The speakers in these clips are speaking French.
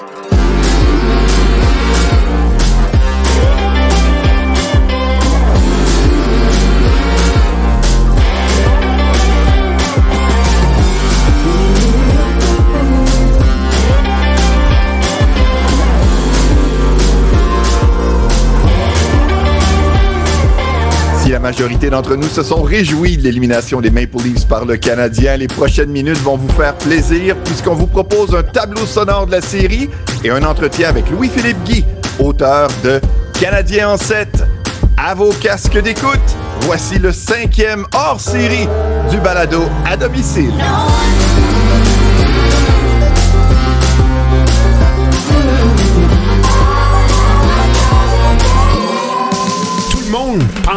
la majorité d'entre nous se sont réjouis de l'élimination des Maple Leafs par le Canadien. Les prochaines minutes vont vous faire plaisir puisqu'on vous propose un tableau sonore de la série et un entretien avec Louis-Philippe Guy, auteur de Canadien en 7. À vos casques d'écoute, voici le cinquième hors-série du balado à domicile.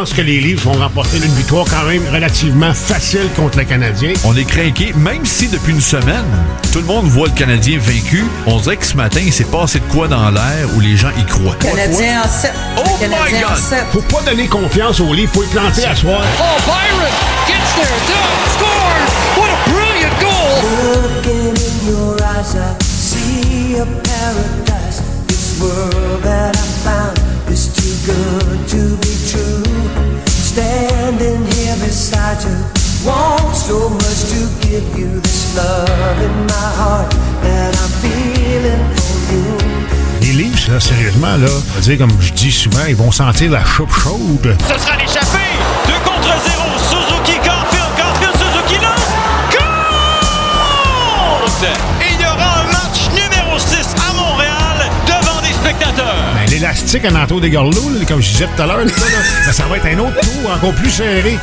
Pense que les Leafs vont remporter une victoire quand même relativement facile contre le Canadien. On est craqué, même si depuis une semaine, tout le monde voit le Canadien vaincu. On dirait que ce matin, il s'est passé de quoi dans l'air où les gens y croient. Canadien en 7. Oh my God! Faut pas donner confiance aux Leafs, faut y planter à soir. Oh, Byron gets there, done, scores! What a brilliant goal! Looking in your eyes, I see a paradise. This world that I found is too good to be true. Standing here beside you, want so much to give you this love in my heart that I'm feeling for you. Les Leafs, là, sérieusement, là, on va dire, comme je dis souvent, ils vont sentir la choupe chaude. Ce sera l'échappée. 2 contre 0. L'élastique en entour des garlots, là, comme je disais tout à l'heure, ça va être un autre tour encore plus serré.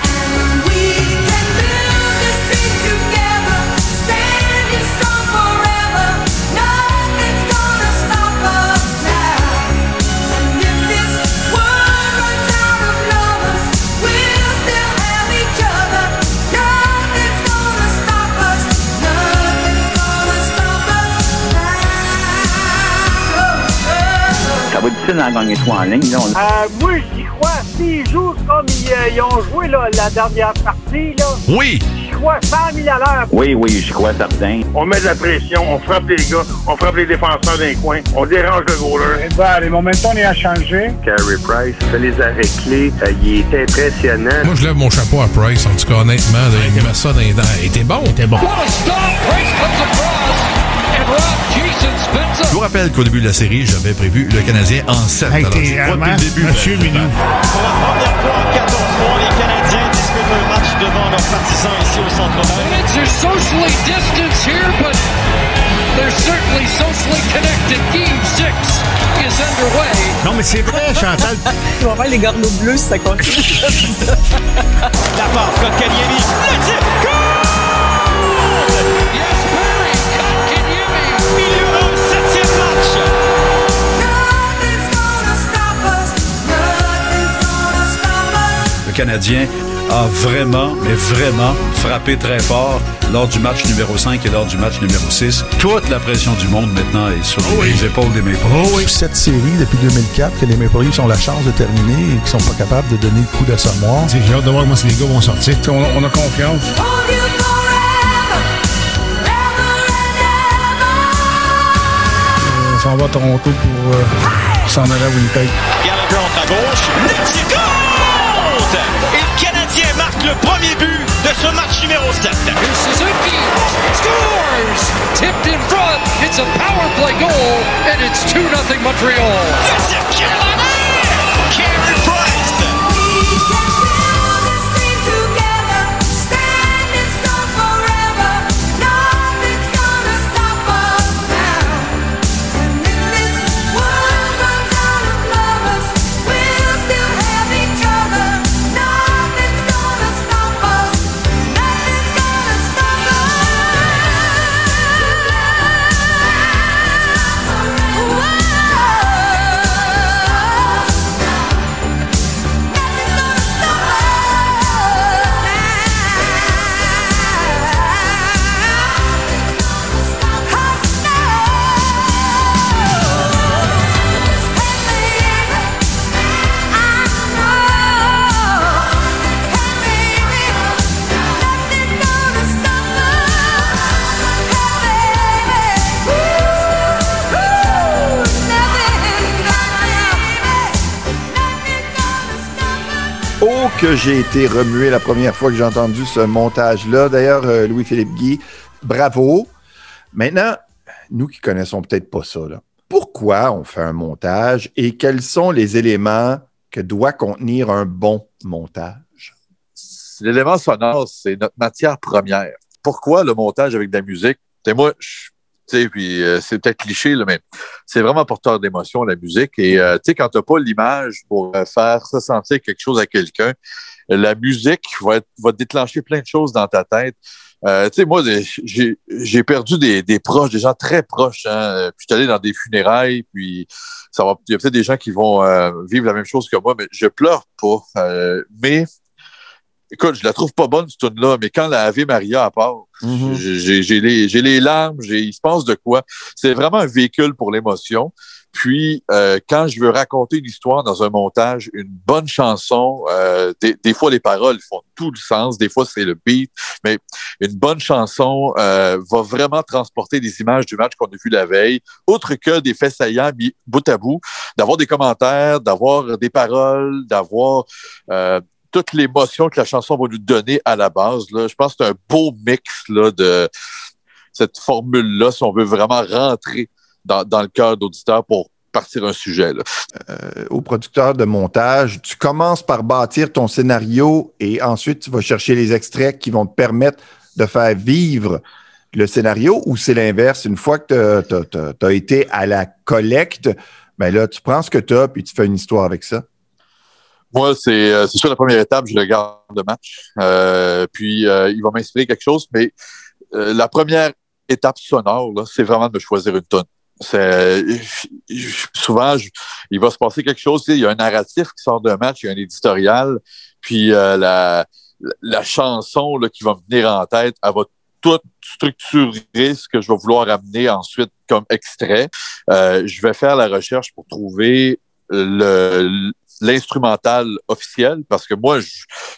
Difficile d'en gagner trois en ligne. Là, on- Euh, moi, j'y crois. S'ils jouent comme ils, euh, ils ont joué là, la dernière partie, là, Oui! j'y crois 100 000 à l'heure. Oui, oui, j'y crois certain. On met de la pression, on frappe les gars, on frappe les défenseurs d'un coin, on dérange le goaler. Eh ben, les momentum, il a changé. Carey Price fait les arrêts clés, euh, il est impressionnant. Moi, je lève mon chapeau à Price, en tout cas, honnêtement. là, il met ça dans les dents. Il était bon. C'était bon. What a stop! Price comes across, Je vous rappelle qu'au début de la série, j'avais prévu le Canadien en 7. Hey, Alors, je crois depuis le début. Monsieur Minou. Pour la première fois en 14 mois, les Canadiens disputent un match devant leurs partisans ici au Centre Bell. Minutes are socially distanced here, but they're certainly socially connected. Game six is underway. Non, mais c'est vrai, Chantal. On va voir les garlots bleus si ça continue. La part, Kotkaniemi, le tir, Canadien a vraiment, mais vraiment frappé très fort lors du match numéro 5 et lors du match numéro 6. Toute la pression du monde maintenant est sur les épaules des Maple Leafs. Cette série depuis 2004 que les Maple Leafs ont la chance de terminer et qui sont pas capables de donner le coup d'assommoir. J'ai hâte de voir comment les gars vont sortir. On, on a confiance. On s'en va à Toronto pour euh, s'en aller à Winnipeg. Gallagher à gauche, Et le Canadien marque le premier but de ce match numéro 7. Here's Suzuki scores! Tipped in front. It's a power play goal, and it's 2 0 Montreal. J'ai été remué la première fois que j'ai entendu ce montage-là. D'ailleurs, euh, Louis-Philippe Guy, bravo. Maintenant, nous qui connaissons peut-être pas ça, pourquoi on fait un montage et quels sont les éléments que doit contenir un bon montage? L'élément sonore, c'est notre matière première. Pourquoi le montage avec de la musique? Moi, je- puis euh, c'est peut-être cliché, mais c'est vraiment porteur d'émotion, la musique. Et euh, tu sais, quand tu n'as pas l'image pour euh, faire ressentir quelque chose à quelqu'un, la musique va, être- déclencher plein de choses dans ta tête. Euh, tu sais, moi, j'ai perdu des, proches, des gens très proches. Hein. Puis je suis allé dans des funérailles, puis ça va. Il y a peut-être des gens qui vont vivre la même chose que moi, mais je pleure pas. Mais écoute, je la trouve pas bonne, cette tune là mais quand la Ave Maria à part, j'ai- j'ai j'ai les, j'ai les larmes, j'ai- il se passe de quoi. C'est vraiment un véhicule pour l'émotion. Puis, euh, quand je veux raconter une histoire dans un montage, une bonne chanson, euh, des, des fois les paroles font tout le sens, des fois c'est le beat, mais une bonne chanson euh, va vraiment transporter des images du match qu'on a vu la veille, autre que des faits saillants mis bout à bout, d'avoir des commentaires, d'avoir des paroles, d'avoir euh, toute l'émotion que la chanson va nous donner à la base. Là. Je pense que c'est un beau mix là, de cette formule-là, si on veut vraiment rentrer dans, dans le cœur d'auditeur pour partir un sujet. Euh, au producteur de montage, tu commences par bâtir ton scénario et ensuite tu vas chercher les extraits qui vont te permettre de faire vivre le scénario ou c'est l'inverse? Une fois que tu as, été à la collecte, ben là, tu prends ce que tu as puis tu fais une histoire avec ça. Moi, c'est euh, c'est sûr la première étape, je regarde le match. Euh, puis euh, il va m'inspirer quelque chose, mais euh, la première étape sonore, c'est vraiment de me choisir une tonne. C'est souvent je- il va se passer quelque chose. Il y a un narratif qui sort d'un match, il y a un éditorial, puis euh, la, la chanson là, qui va me venir en tête, elle va tout structurer ce que je vais vouloir amener ensuite comme extrait. Euh, je vais faire la recherche pour trouver le l'instrumental officiel parce que moi je,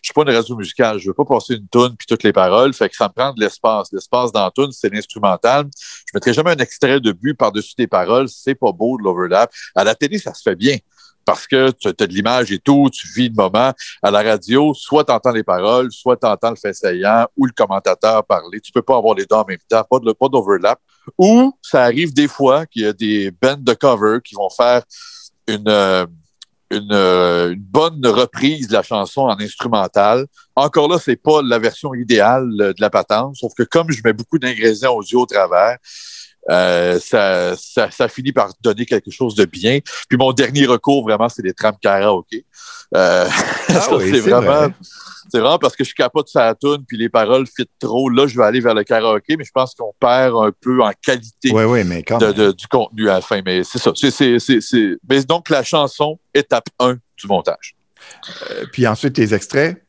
suis pas une radio musicale je veux pas passer une tune puis toutes les paroles fait que ça me prend de l'espace l'espace dans tune c'est l'instrumental je mettrai jamais un extrait de but par-dessus des paroles c'est pas beau de l'overlap à la télé ça se fait bien parce que tu as de l'image et tout, tu vis le moment. À la radio, soit tu entends les paroles, soit tu entends le fait saillant ou le commentateur parler. Tu peux pas avoir les deux en même temps, pas de pas d'overlap. Ou ça arrive des fois qu'il y a des bands de cover qui vont faire une, euh, une, euh, une bonne reprise de la chanson en instrumental. Encore là, c'est pas la version idéale euh, de la patente, sauf que comme je mets beaucoup d'ingrédients audio au travers, euh, ça, ça, ça finit par donner quelque chose de bien. Puis mon dernier recours, vraiment, c'est les trams karaoké. Euh, oui, c'est vraiment, vrai. c'est vraiment parce que je capote la tune puis les paroles fit trop. Là, je vais aller vers le karaoké, mais je pense qu'on perd un peu en qualité Oui, oui, mais quand de- même. de- du contenu à la fin. Mais c'est ça. C'est, c'est, c'est, c'est- Mais donc, la chanson, étape 1 du montage. Euh, puis ensuite, tes extraits.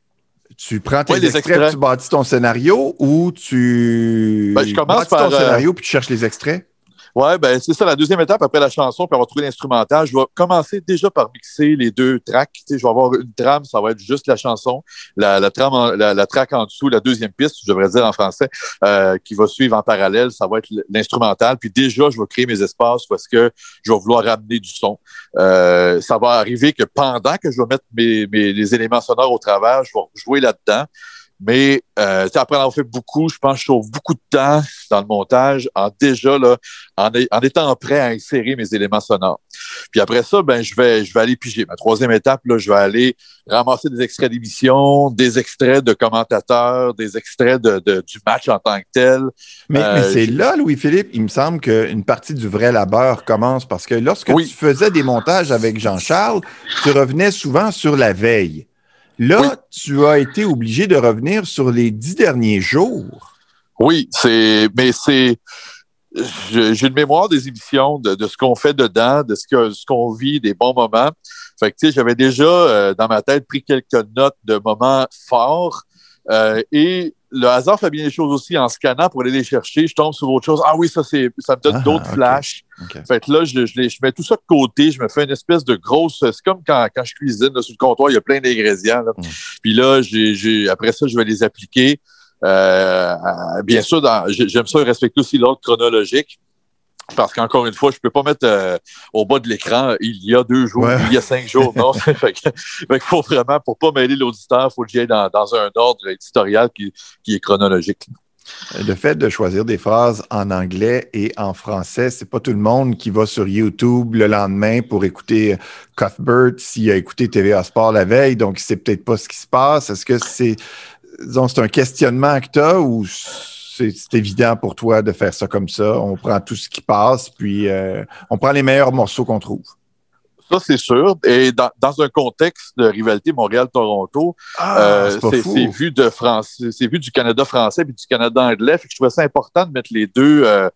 Tu prends tes Ouais, extraits, extraits. puis tu bâtis ton scénario ou tu Ben, je commence bâtis par, ton euh, scénario puis tu cherches les extraits? Ouais, ben c'est ça la deuxième étape après la chanson, puis avoir trouvé l'instrumental. Je vais commencer déjà par mixer les deux tracks. Je vais avoir une trame, ça va être juste la chanson, la, trame, la track en dessous, la deuxième piste, je devrais dire en français, euh, qui va suivre en parallèle, ça va être l'instrumental. Puis déjà, je vais créer mes espaces parce que je vais vouloir ramener du son. Euh, ça va arriver que pendant que je vais mettre mes, mes les éléments sonores au travers, je vais jouer là-dedans. Mais euh, après en avoir fait beaucoup, je pense que je sauve beaucoup de temps dans le montage en déjà là, en, étant prêt à insérer mes éléments sonores. Puis après ça, ben je vais je vais aller piger. Ma troisième étape, là, je vais aller ramasser des extraits d'émissions, des extraits de commentateurs, des extraits de, de- du match en tant que tel. Mais, Euh, mais c'est je- là, Louis-Philippe, il me semble qu'une partie du vrai labeur commence parce que lorsque tu faisais des montages avec Jean-Charles, tu revenais souvent sur la veille. Là, tu as été obligé de revenir sur les dix derniers jours. Oui, c'est, mais c'est, j'ai une mémoire des émissions, de, de ce qu'on fait dedans, de ce que ce qu'on vit, des bons moments. Fait que tu sais, j'avais déjà euh, dans ma tête pris quelques notes de moments forts. Euh, et le hasard fait bien les choses aussi en scannant pour aller les chercher. Je tombe sur autre chose. Ah oui, ça c'est, ça me donne Ah, d'autres flashs. Ok. Fait que là, je, je, je mets tout ça de côté. Je me fais une espèce de grosse. C'est comme quand, quand je cuisine là, sur le comptoir, il y a plein d'ingrédients. là. Puis là, j'ai, j'ai, après ça, je vais les appliquer. Euh, bien sûr, dans- j'aime ça respecter aussi l'ordre chronologique. Parce qu'encore une fois, je peux pas mettre euh, au bas de l'écran il y a deux jours, Ouais. il y a cinq jours. Non, fait que- fait faut vraiment, pour pas mêler l'auditeur, il faut que j'y aille dans, dans un ordre éditorial qui, qui est chronologique. Le fait de choisir des phrases en anglais et en français, c'est pas tout le monde qui va sur YouTube le lendemain pour écouter Cuthbert s'il a écouté TVA Sport la veille, donc il sait peut-être pas ce qui se passe. Est-ce que c'est, disons, c'est un questionnement que tu as ou c'est, évident pour toi de faire ça comme ça? On prend tout ce qui passe, puis euh, on prend les meilleurs morceaux qu'on trouve. Ça, c'est sûr. Et dans, dans un contexte de rivalité Montréal-Toronto, Ah, euh, c'est vu de France, c'est vu du Canada français puis du Canada anglais. Fait que je trouvais ça important de mettre les deux, euh,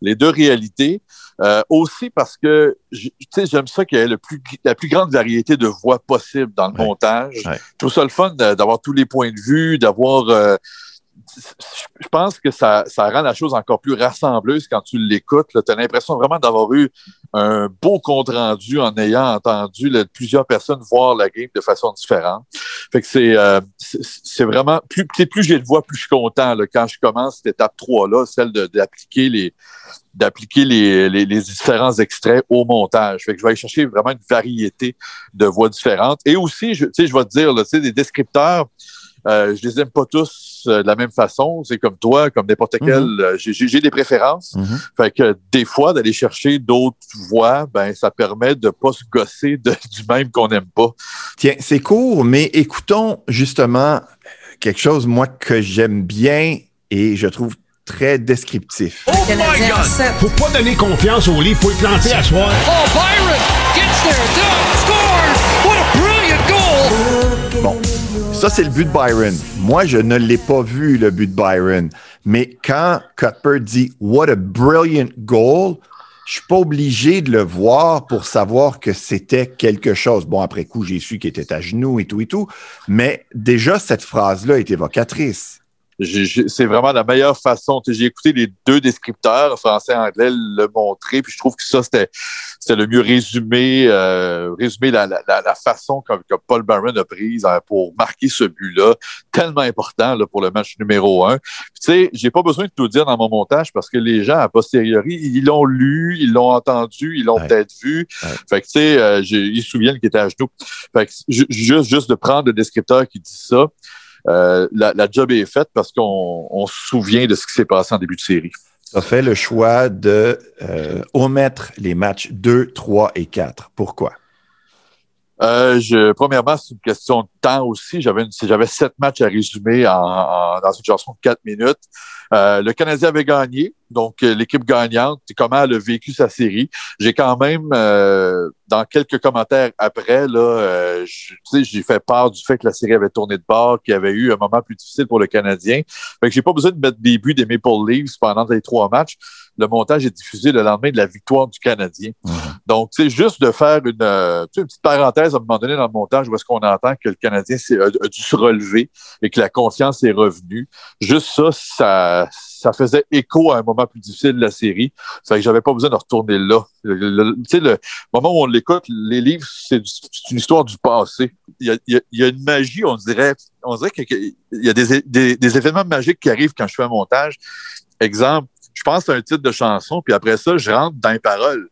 les deux réalités. Euh, aussi parce que je- tu sais, j'aime ça qu'il y ait le plus, la plus grande variété de voix possible dans le montage. Ouais. Je trouve ça le fun d'avoir tous les points de vue, d'avoir. euh, je pense que ça, ça rend la chose encore plus rassembleuse quand tu l'écoutes. Tu as l'impression vraiment d'avoir eu un beau compte rendu en ayant entendu plusieurs personnes voir la game de façon différente. Fait que c'est euh, c'est- vraiment plus, plus j'ai de voix, plus je suis content là, quand je commence cette étape 3 là, celle de- d'appliquer les d'appliquer les, les, différents extraits au montage. Fait que je vais aller chercher vraiment une variété de voix différentes. Et aussi, je, je vais te dire, là, des descripteurs, euh, je les aime pas tous euh, de la même façon. C'est comme toi, comme n'importe quel. euh, j'ai- des préférences. Fait que des fois, d'aller chercher d'autres voix, ben, ça permet de pas se gosser de- du même qu'on n'aime pas. Tiens, c'est court, mais écoutons justement quelque chose, moi, que j'aime bien et je trouve très descriptif. Oh my God! Faut pas donner confiance au livre, faut y planter à soir. Oh, Byron gets there, ça, c'est le but de Byron. Moi, je ne l'ai pas vu, le but de Byron. Mais quand Cuthbert dit What a brilliant goal, je suis pas obligé de le voir pour savoir que c'était quelque chose. Bon, après coup, j'ai su qu'il était à genoux et tout et tout. Mais déjà, cette phrase-là est évocatrice. C'est vraiment la meilleure façon. J'ai écouté les deux descripteurs, français et anglais, le montrer, puis je trouve que ça, c'était le mieux résumé, euh, résumé la, la, la, façon que, que Paul Barron a prise euh, pour marquer ce but-là, tellement important là, pour le match numéro un. Tu sais, j'ai pas besoin de tout dire dans mon montage parce que les gens, a posteriori, ils l'ont lu, ils l'ont entendu, ils l'ont peut-être vu. Fait que, tu sais, euh, j'ai- ils se souviennent qu'il était à genoux. Fait que, ju- juste, juste de prendre le descripteur qui dit ça, la, la job est faite parce qu'on on se souvient de ce qui s'est passé en début de série. Tu as fait le choix de euh, omettre les matchs 2, 3 et 4. Pourquoi? Euh, je, premièrement, c'est une question de temps aussi. J'avais sept matchs à résumer en, en- dans une chanson de quatre minutes. Euh, le Canadien avait gagné, donc euh, l'équipe gagnante, comment elle a vécu sa série. J'ai quand même, euh, dans quelques commentaires après, là, j'ai fait part du fait que la série avait tourné de bord, qu'il y avait eu un moment plus difficile pour le Canadien. Fait que j'ai pas besoin de mettre des buts des Maple Leafs pendant les trois matchs. Le montage est diffusé le lendemain de la victoire du Canadien. Donc, c'est juste de faire une petite parenthèse à un moment donné dans le montage où est-ce qu'on entend que le Canadien s'est- a, dû se relever et que la confiance est revenue. Juste ça, ça, faisait écho à un moment plus difficile de la série. Ça fait que j'avais pas besoin de retourner là. Tu sais, le moment où on l'écoute, les livres, c'est une histoire du passé. Il y a, une magie, on dirait, on dirait qu'il y a des événements magiques qui arrivent quand je fais un montage. Exemple, je pense à un titre de chanson, puis après ça, je rentre dans les paroles.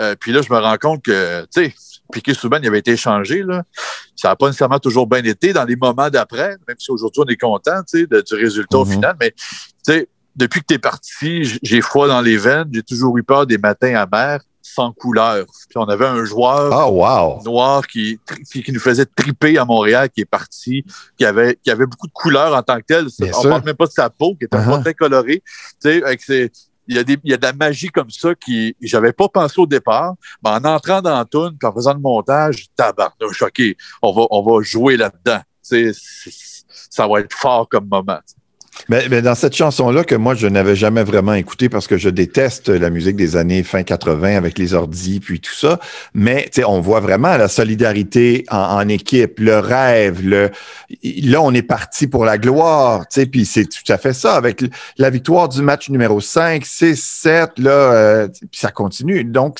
Euh, puis là, je me rends compte que, tu sais, Piqué Souban, il avait été échangé, là. Ça n'a pas nécessairement toujours bien été dans les moments d'après, même si aujourd'hui, on est content, tu sais, de- du résultat au final. Mais, tu sais, depuis que tu es parti, j'ai froid dans les veines. J'ai toujours eu peur des matins amers sans couleur. Puis on avait un joueur Ah, wow. noir qui, qui, qui nous faisait triper à Montréal, qui est parti, qui avait, qui avait beaucoup de couleurs en tant que tel. Bien on sûr. parle même pas de sa peau, qui était Uh-huh. pas très coloré. Tu sais, avec ses- il y, a des, il y a de la magie comme ça qui j'avais pas pensé au départ, mais en entrant dans puis en faisant le montage, tabarnouche, OK, on va, on va jouer là-dedans. Ça va être fort comme moment. Mais, dans cette chanson-là, que moi, je n'avais jamais vraiment écouté parce que je déteste la musique des années fin 80 avec les ordis puis tout ça. Mais on voit vraiment la solidarité en, équipe, le rêve. Le, là, on est parti pour la gloire. Puis c'est tout à fait ça. Avec la victoire du match numéro 5, 6, 7, là, euh, puis ça continue. Donc,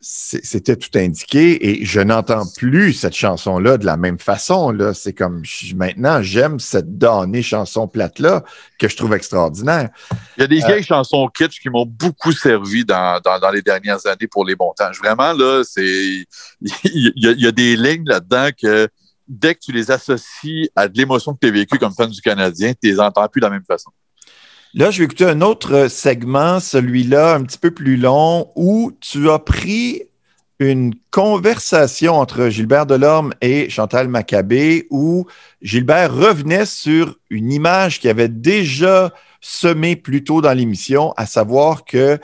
c'était tout indiqué et je n'entends plus cette chanson-là de la même façon. C'est comme maintenant, j'aime cette damnée chanson plate-là. Que je trouve extraordinaire. Il y a des Euh, vieilles chansons kitsch qui m'ont beaucoup servi dans, dans, dans les dernières années pour les montages. Vraiment, là, c'est. Il y, a, il y a des lignes là-dedans que dès que tu les associes à de l'émotion que tu as vécue comme fan du Canadien, tu les entends plus de la même façon. Là, je vais écouter un autre segment, celui-là un petit peu plus long, où tu as pris une conversation entre Gilbert Delorme et Chantal Maccabé, où Gilbert revenait sur une image qui avait déjà semé plus tôt dans l'émission, à savoir que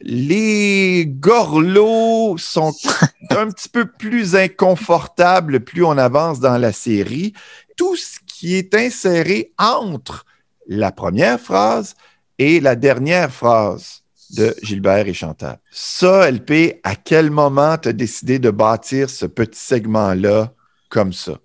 les gorlots sont un petit peu plus inconfortables plus on avance dans la série. Tout ce qui est inséré entre la première phrase et la dernière phrase de Gilbert et Chantal. Ça, LP, à quel moment tu as décidé de bâtir ce petit segment-là comme ça?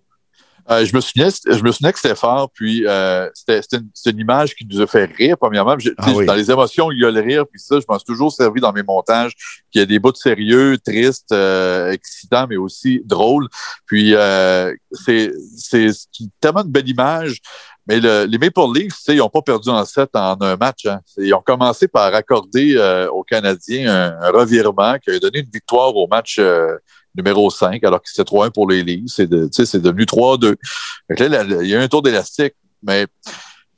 Euh, je, me souviens, je me souviens que c'était fort, puis euh, c'était une, image qui nous a fait rire, premièrement. Je- Ah oui. Dans les émotions, il y a le rire, puis ça, je m'en suis toujours servi dans mes montages, qu'il y a des bouts de sérieux, tristes, euh, excitants, mais aussi drôles. Puis euh, c'est c'est c'est tellement une belle image. Mais le- les Maple Leafs, ils n'ont pas perdu en sept en un match. hein. Ils ont commencé par accorder euh, aux Canadiens un, un revirement qui a donné une victoire au match euh, numéro 5, alors que c'était 3-1 pour les Leafs. C'est de- devenu 3-2. Fait que là, la- il y a eu un tour d'élastique, mais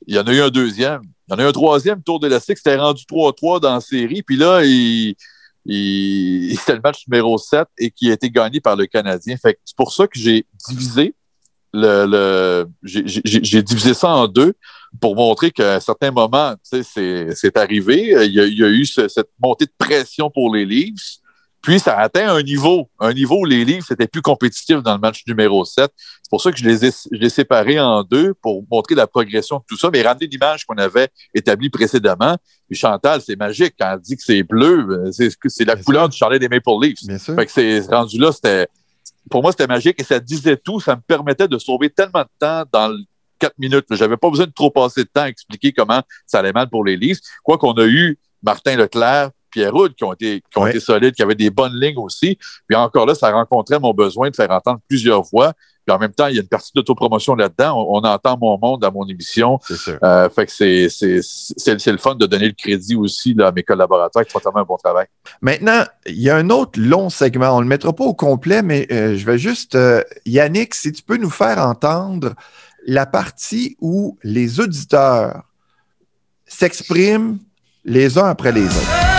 il y en a eu un deuxième. Il y en a eu un troisième tour d'élastique. C'était rendu 3-3 dans la série. Puis là, il, il- c'était le match numéro 7 et qui a été gagné par le Canadien. Fait c'est pour ça que j'ai divisé le, le j'ai- divisé ça en deux pour montrer qu'à un certain moment, c'est arrivé. Il y a, il y a eu ce- cette montée de pression pour les Leafs. Puis ça a atteint un niveau, un niveau où les Leafs étaient plus compétitifs dans le match numéro 7. C'est pour ça que je les ai, je les ai séparés en deux pour montrer la progression de tout ça, mais ramener l'image qu'on avait établie précédemment. Puis Chantal, c'est magique quand elle dit que c'est bleu, euh, c'est la couleur du chalet des Maple Leafs. Bien sûr. Fait que c'est rendu là, c'était pour moi, c'était magique et ça disait tout. Ça me permettait de sauver tellement de temps dans le 4 minutes. J'avais pas besoin de trop passer de temps à expliquer comment ça allait mal pour les Leafs. Quoi qu'on a eu Martin Leclerc, Pierre Houd qui ont été, qui ont Ouais. été solides, qui avaient des bonnes lignes aussi. Puis encore là, ça rencontrait mon besoin de faire entendre plusieurs voix. Puis en même temps, il y a une partie d'autopromotion là-dedans. On, on entend mon monde à mon émission. C'est. Euh, fait que c'est, c'est, c'est, c'est le fun de donner le crédit aussi là, à mes collaborateurs qui font tellement un bon travail. Maintenant, il y a un autre long segment. On ne le mettra pas au complet, mais euh, je vais juste. euh, Yannick, si tu peux nous faire entendre la partie où les auditeurs s'expriment les uns après les autres.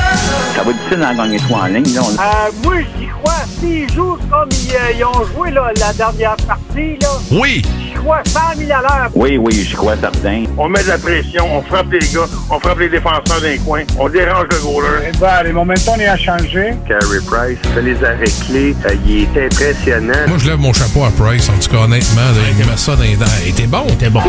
Ça va être difficile d'en gagner trois en ligne. Là, on- Euh, moi, j'y crois. S'ils jouent comme ils, euh, ils ont joué là, la dernière partie, là, Oui! J'y crois 100 000 à l'heure. Oui, oui, je crois certain. On met de la pression, on frappe les gars, on frappe les défenseurs d'un coin, on dérange le goaler. Ben, les momentum, il a changé. Carey Price fait les arrêts clés. Euh, il est impressionnant. Moi, je lève mon chapeau à Price, en tout cas, honnêtement. là, il met ça dans les dents. Il était bon. T'es bon.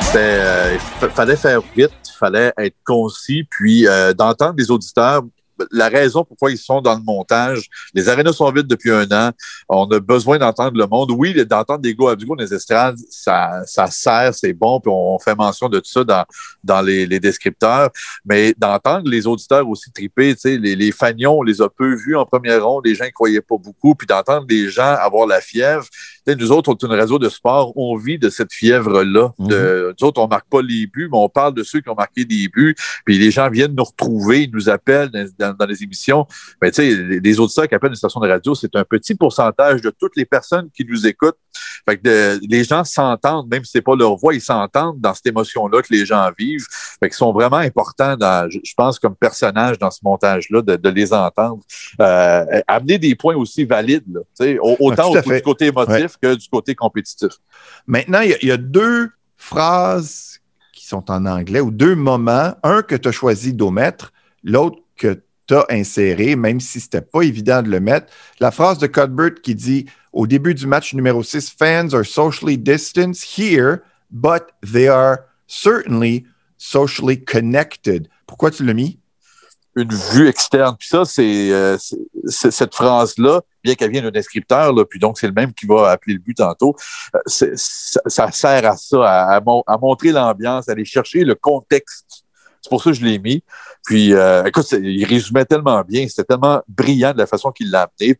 C'était, euh, il fa- fallait faire vite, fallait être concis, puis euh, d'entendre les auditeurs. La raison pourquoi ils sont dans le montage, les arénas sont vides depuis un an. On a besoin d'entendre le monde. Oui, d'entendre des à du dans les estrades, ça, ça sert, c'est bon, puis on fait mention de tout ça dans, dans les, les descripteurs. Mais d'entendre les auditeurs aussi triper, tu sais, les, les fagnons, on les a peu vus en première ronde, les gens ne croyaient pas beaucoup, puis d'entendre les gens avoir la fièvre. Nous autres, on est une radio de sport, on vit de cette fièvre-là. De- Nous autres, on marque pas les buts, mais on parle de ceux qui ont marqué des buts. Puis les gens viennent nous retrouver, ils nous appellent dans, dans- dans les émissions. Mais tu sais, les, auditeurs qui appellent une station de radio, c'est un petit pourcentage de toutes les personnes qui nous écoutent. Fait que de- les gens s'entendent, même si c'est pas leur voix, ils s'entendent dans cette émotion-là que les gens vivent. Fait qu'ils sont vraiment importants, dans, je, je pense, comme personnages dans ce montage-là, de, de les entendre. Euh, amener des points aussi valides, là, autant à au- du côté émotif que du côté compétitif. Maintenant, il y, y a deux phrases qui sont en anglais ou deux moments. Un que tu as choisi d'omettre, l'autre que tu as inséré, même si c'était pas évident de le mettre. La phrase de Cuthbert qui dit au début du match numéro 6, fans are socially distanced here, but they are certainly socially connected. Pourquoi tu l'as mis? Une vue externe. Puis ça, c'est euh, cette phrase-là, bien qu'elle vienne d'un descripteur, là, puis donc c'est le même qui va appeler le but tantôt, euh, ça, ça sert à ça, à, à mon- à montrer l'ambiance, à aller chercher le contexte. C'est pour ça que je l'ai mis. Puis, euh, écoute, il résumait tellement bien, c'était tellement brillant de la façon qu'il l'a amené.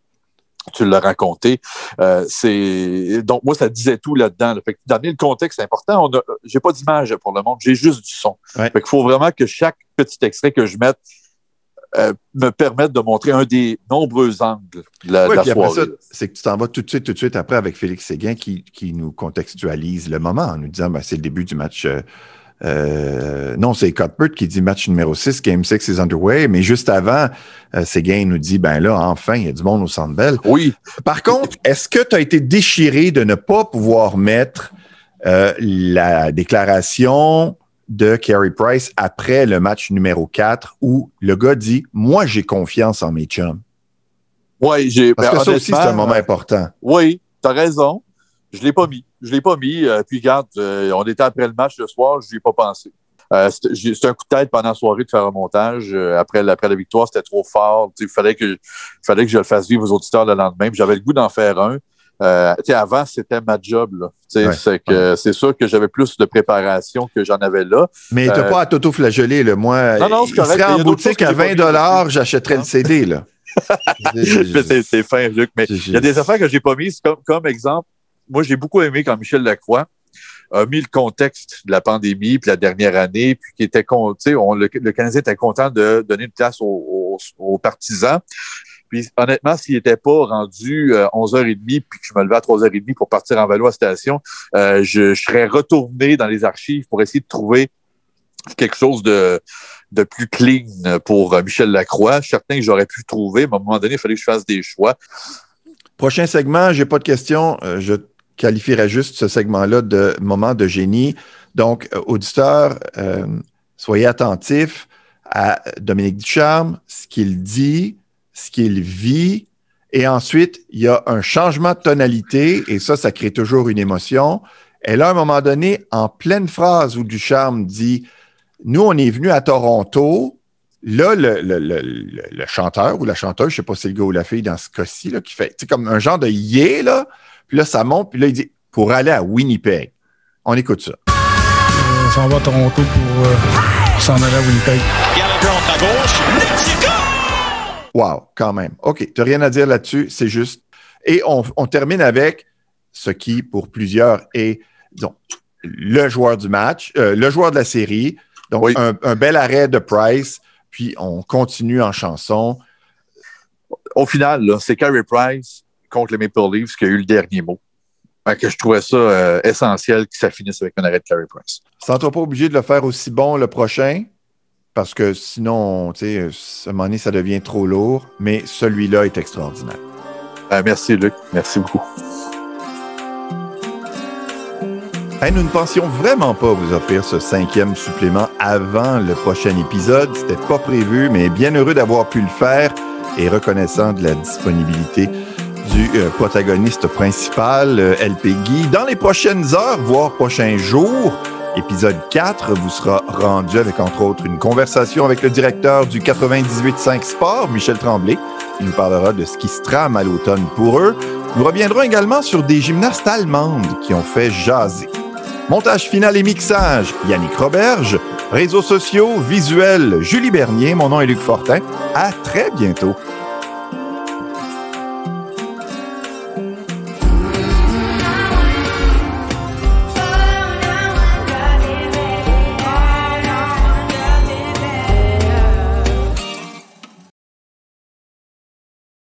tu l'as raconté. Euh, c'est donc moi ça disait tout là-dedans. là. Fait que d'amener le contexte, c'est important. On a, j'ai pas d'image pour le monde, j'ai juste du son. Ouais. Fait qu'il faut vraiment que chaque petit extrait que je mette euh, me permette de montrer un des nombreux angles de la, de Ouais, la puis après soirée. ça, c'est que tu t'en vas tout de suite, tout de suite après avec Félix Séguin qui, qui nous contextualise le moment en nous disant ben, c'est le début du match. euh, euh, non, c'est Cuthbert qui dit match numéro 6, Game 6 is underway, mais juste avant, euh, Séguin nous dit ben là, enfin, il y a du monde au Centre Bell. Oui. Par contre, est-ce que tu as été déchiré de ne pas pouvoir mettre euh, la déclaration de Carey Price après le match numéro 4 où le gars dit Moi, j'ai confiance en mes chums? Ouais, j'ai. Parce ben, que ça aussi, c'est un moment euh, important. Oui, tu as raison. Je l'ai pas mis. Je l'ai pas mis. Euh, puis, regarde, euh, on était après le match le soir, je n'y ai pas pensé. C'était un coup de tête pendant la soirée de faire un montage. Après, la- après la victoire, c'était trop fort. Il fallait que, fallait que je le fasse vivre aux auditeurs le lendemain. J'avais le goût d'en faire un. Euh, tu sais, avant, c'était ma job. là. Ouais. C'est que c'est sûr que j'avais plus de préparation que j'en avais là. Mais t'as Euh, pas à t'auto-flageller, là. Moi, Non, non, c'est il correct, serait en boutique que à j'ai pas 20 vues dollars, j'achèterais le CD, là. C'est c'est fin, Luc. Mais il y a des affaires que j'ai pas mises comme, comme exemple. Moi, j'ai beaucoup aimé quand Michel Lacroix a mis le contexte de la pandémie puis la dernière année, puis qui était con, tu sais, on- le, le Canadien était content de donner une place aux, aux- aux partisans. Puis honnêtement, s'il n'était pas rendu euh, 11h30 puis que je me levais à 3h30 pour partir en vélo à station, euh, je, je serais retourné dans les archives pour essayer de trouver quelque chose de, de plus clean pour euh, Michel Lacroix. Je certain que j'aurais pu trouver, mais à un moment donné, il fallait que je fasse des choix. Prochain segment, j'ai pas de questions. Euh, je qualifierais juste ce segment-là de moment de génie. Donc, euh, auditeurs, euh, soyez attentifs à Dominique Ducharme, ce qu'il dit, ce qu'il vit. Et ensuite, il y a un changement de tonalité et ça, ça crée toujours une émotion. Et là, à un moment donné, en pleine phrase où Ducharme dit Nous, on est venu à Toronto. Là, le, le- le- le- le chanteur ou la chanteuse, je ne sais pas si c'est le gars ou la fille dans ce cas-ci, là, qui fait tu sais, comme un genre de yé, là. Puis là, ça monte, puis là, il dit pour aller à Winnipeg. On écoute ça. On s'en va à Toronto pour euh, s'en aller à Winnipeg. Gallagher entre à gauche. Wow, quand même. OK, tu n'as rien à dire là-dessus, c'est juste. Et on, on termine avec ce qui, pour plusieurs, est disons, le joueur du match, euh, le joueur de la série. Donc, un, un bel arrêt de Price, puis on continue en chanson. Au final, c'est Carey Price contre les Maple Leafs qui a eu le dernier mot. Fait que je trouvais ça euh, essentiel que ça finisse avec un arrêt de Carey Price. Sens-toi pas obligé de le faire aussi bon le prochain, parce que sinon, tu sais, à un moment donné, ça devient trop lourd, mais celui-là est extraordinaire. Euh, merci, Luc. Merci beaucoup. Hey, nous ne pensions vraiment pas vous offrir ce cinquième supplément avant le prochain épisode. C'était pas prévu, mais bien heureux d'avoir pu le faire et reconnaissant de la disponibilité du euh, protagoniste principal, euh, LP Guy. Dans les prochaines heures, voire prochains jours, épisode 4 vous sera rendu avec entre autres une conversation avec le directeur du 98.5 Sport, Michel Tremblay. Il nous parlera de ce qui se trame à l'automne pour eux. Nous reviendrons également sur des gymnastes allemandes qui ont fait jaser. Montage final et mixage, Yannick Roberge. Réseaux sociaux, visuels, Julie Bernier. Mon nom est Luc Fortin. À très bientôt.